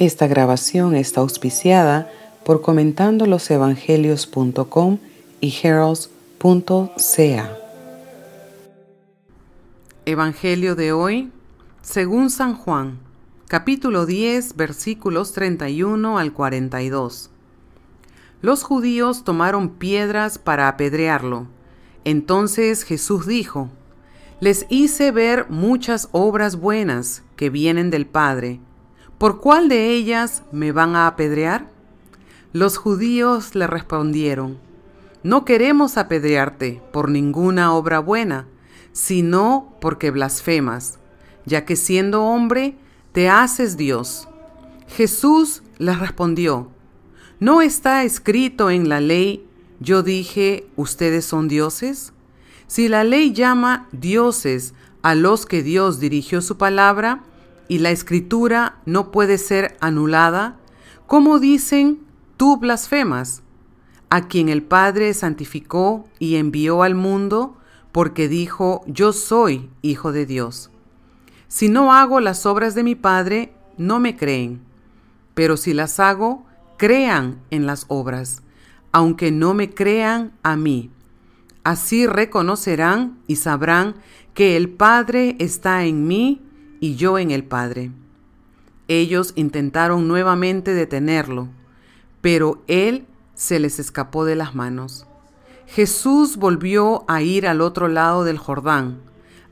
Esta grabación está auspiciada por comentandolosevangelios.com y heralds.ca. Evangelio de hoy, según San Juan, capítulo 10, versículos 31 al 42. Los judíos tomaron piedras para apedrearlo. Entonces Jesús dijo, Les hice ver muchas obras buenas que vienen del Padre ¿por cuál de ellas me van a apedrear? Los judíos le respondieron, no queremos apedrearte por ninguna obra buena, sino porque blasfemas, ya que siendo hombre te haces Dios. Jesús les respondió, ¿no está escrito en la ley, yo dije, ustedes son dioses? Si la ley llama dioses a los que Dios dirigió su palabra, y la escritura no puede ser anulada, ¿cómo dicen tú blasfemas? A quien el Padre santificó y envió al mundo, porque dijo, yo soy hijo de Dios. Si no hago las obras de mi Padre, no me creen, pero si las hago, crean en las obras, aunque no me crean a mí. Así reconocerán y sabrán que el Padre está en mí y yo en el Padre. Ellos intentaron nuevamente detenerlo, pero él se les escapó de las manos. Jesús volvió a ir al otro lado del Jordán,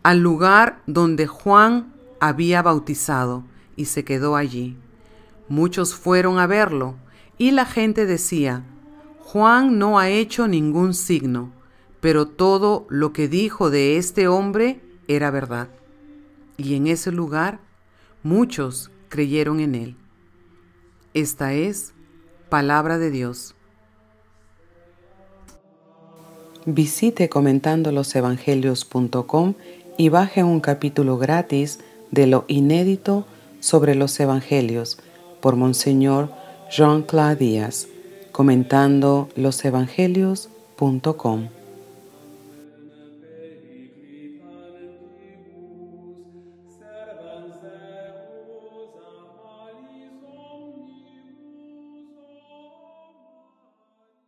al lugar donde Juan había bautizado, y se quedó allí. Muchos fueron a verlo, y la gente decía, Juan no ha hecho ningún signo, pero todo lo que dijo de este hombre era verdad y en ese lugar muchos creyeron en él. Esta es palabra de Dios. Visite comentandolosevangelios.com y baje un capítulo gratis de lo inédito sobre los evangelios por Monseñor Jean-Claude Díaz, comentando losevangelios.com.